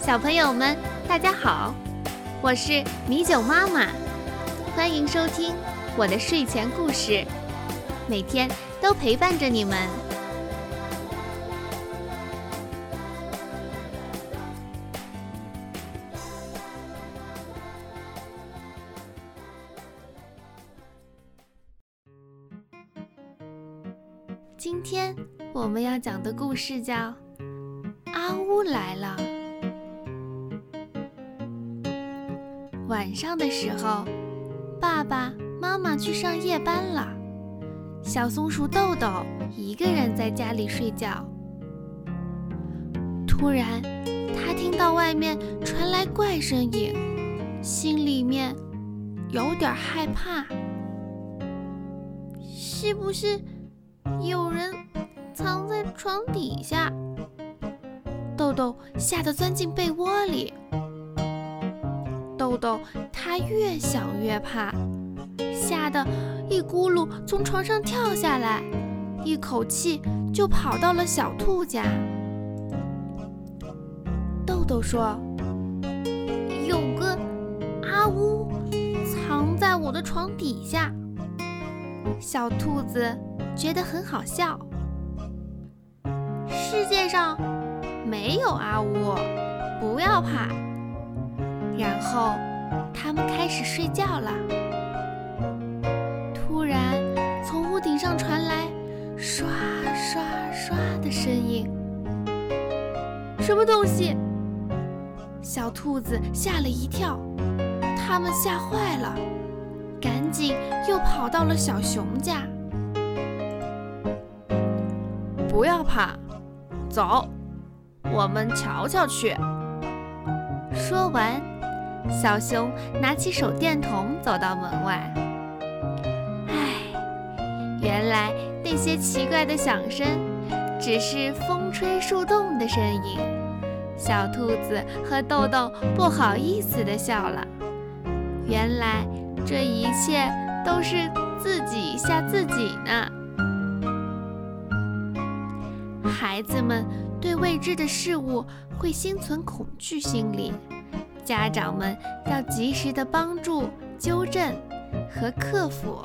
小朋友们，大家好，我是米酒妈妈，欢迎收听我的睡前故事，每天都陪伴着你们。今天我们要讲的故事叫《阿乌来了》。晚上的时候，爸爸妈妈去上夜班了，小松鼠豆豆一个人在家里睡觉。突然，他听到外面传来怪声音，心里面有点害怕，是不是？有人藏在床底下，豆豆吓得钻进被窝里。豆他越想越怕，吓得一咕噜从床上跳下来，一口气就跑到了小兔家。豆豆说：“有个阿呜藏在我的床底下。”小兔子。觉得很好笑。世界上没有阿呜，不要怕。然后他们开始睡觉了。突然，从屋顶上传来刷刷刷的声音。什么东西？小兔子吓了一跳，他们吓坏了，赶紧又跑到了小熊家。不要怕，走，我们瞧瞧去。说完，小熊拿起手电筒走到门外。唉，原来那些奇怪的响声只是风吹树动的声音。小兔子和豆豆不好意思地笑了。原来这一切都是自己吓自己呢。孩子们对未知的事物会心存恐惧心理，家长们要及时的帮助、纠正和克服。